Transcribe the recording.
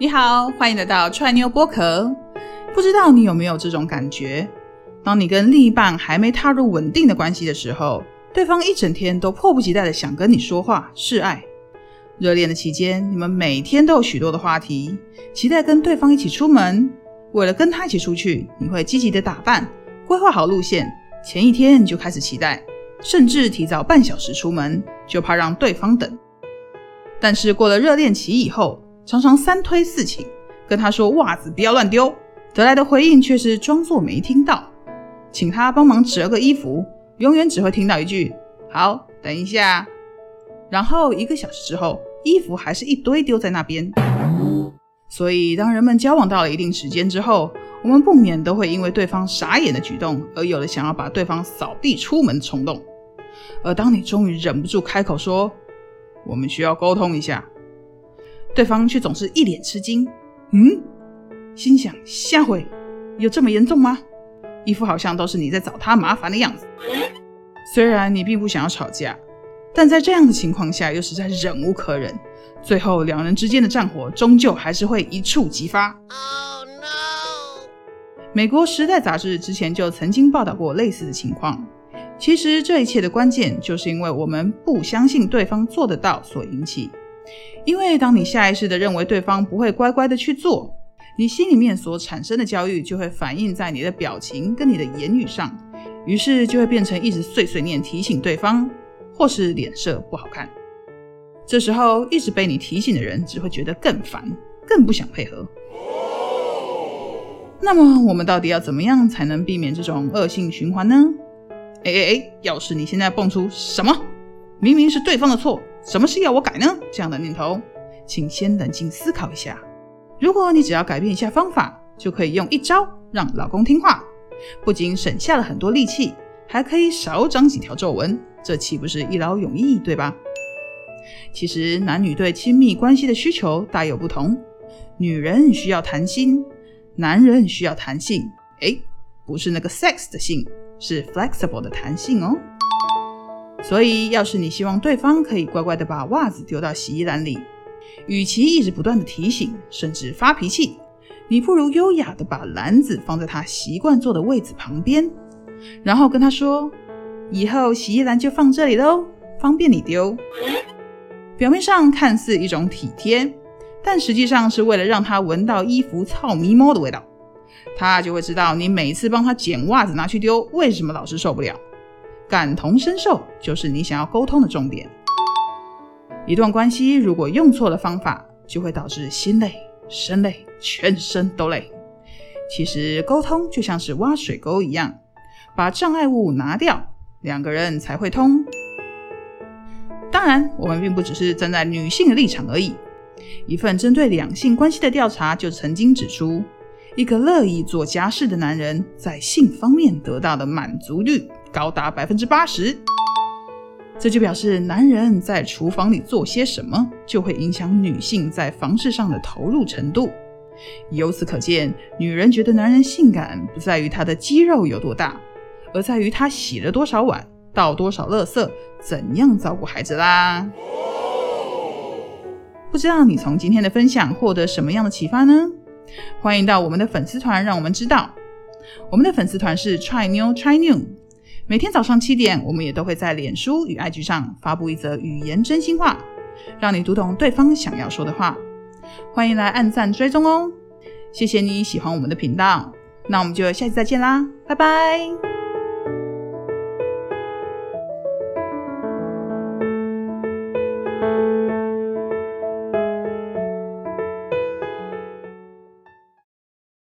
你好，欢迎来到踹妞播客。不知道你有没有这种感觉？当你跟另一半还没踏入稳定的关系的时候，对方一整天都迫不及待的想跟你说话示爱。热恋的期间，你们每天都有许多的话题，期待跟对方一起出门。为了跟他一起出去，你会积极的打扮，规划好路线，前一天就开始期待，甚至提早半小时出门，就怕让对方等。但是过了热恋期以后，常常三推四请，跟他说袜子不要乱丢，得来的回应却是装作没听到，请他帮忙折个衣服，永远只会听到一句“好，等一下”，然后一个小时之后，衣服还是一堆丢在那边。所以，当人们交往到了一定时间之后，我们不免都会因为对方傻眼的举动，而有了想要把对方扫地出门的冲动。而当你终于忍不住开口说“我们需要沟通一下”，对方却总是一脸吃惊，嗯，心想下回有这么严重吗？一副好像都是你在找他麻烦的样子。虽然你并不想要吵架，但在这样的情况下又实在忍无可忍，最后两人之间的战火终究还是会一触即发。Oh no！美国《时代》杂志之前就曾经报道过类似的情况。其实这一切的关键就是因为我们不相信对方做得到所引起。因为当你下意识的认为对方不会乖乖的去做，你心里面所产生的焦虑就会反映在你的表情跟你的言语上，于是就会变成一直碎碎念提醒对方，或是脸色不好看。这时候一直被你提醒的人只会觉得更烦，更不想配合。那么我们到底要怎么样才能避免这种恶性循环呢？哎哎哎，要是你现在蹦出什么，明明是对方的错。什么事要我改呢？这样的念头，请先冷静思考一下。如果你只要改变一下方法，就可以用一招让老公听话，不仅省下了很多力气，还可以少长几条皱纹，这岂不是一劳永逸，对吧？其实男女对亲密关系的需求大有不同，女人需要谈心，男人需要弹性。哎，不是那个 sex 的性，是 flexible 的弹性哦。所以，要是你希望对方可以乖乖的把袜子丢到洗衣篮里，与其一直不断的提醒，甚至发脾气，你不如优雅的把篮子放在他习惯坐的位置旁边，然后跟他说：“以后洗衣篮就放这里喽，方便你丢。”表面上看似一种体贴，但实际上是为了让他闻到衣服操咪猫的味道，他就会知道你每次帮他捡袜子拿去丢，为什么老是受不了。感同身受就是你想要沟通的重点。一段关系如果用错了方法，就会导致心累、身累、全身都累。其实沟通就像是挖水沟一样，把障碍物拿掉，两个人才会通。当然，我们并不只是站在女性的立场而已。一份针对两性关系的调查就曾经指出，一个乐意做家事的男人在性方面得到的满足率。高达百分之八十，这就表示男人在厨房里做些什么，就会影响女性在房事上的投入程度。由此可见，女人觉得男人性感不在于他的肌肉有多大，而在于他洗了多少碗，倒多少垃圾，怎样照顾孩子啦。不知道你从今天的分享获得什么样的启发呢？欢迎到我们的粉丝团，让我们知道。我们的粉丝团是 Try New Try New。每天早上七点，我们也都会在脸书与 IG 上发布一则语言真心话，让你读懂对方想要说的话。欢迎来按赞追踪哦！谢谢你喜欢我们的频道，那我们就下期再见啦，拜拜。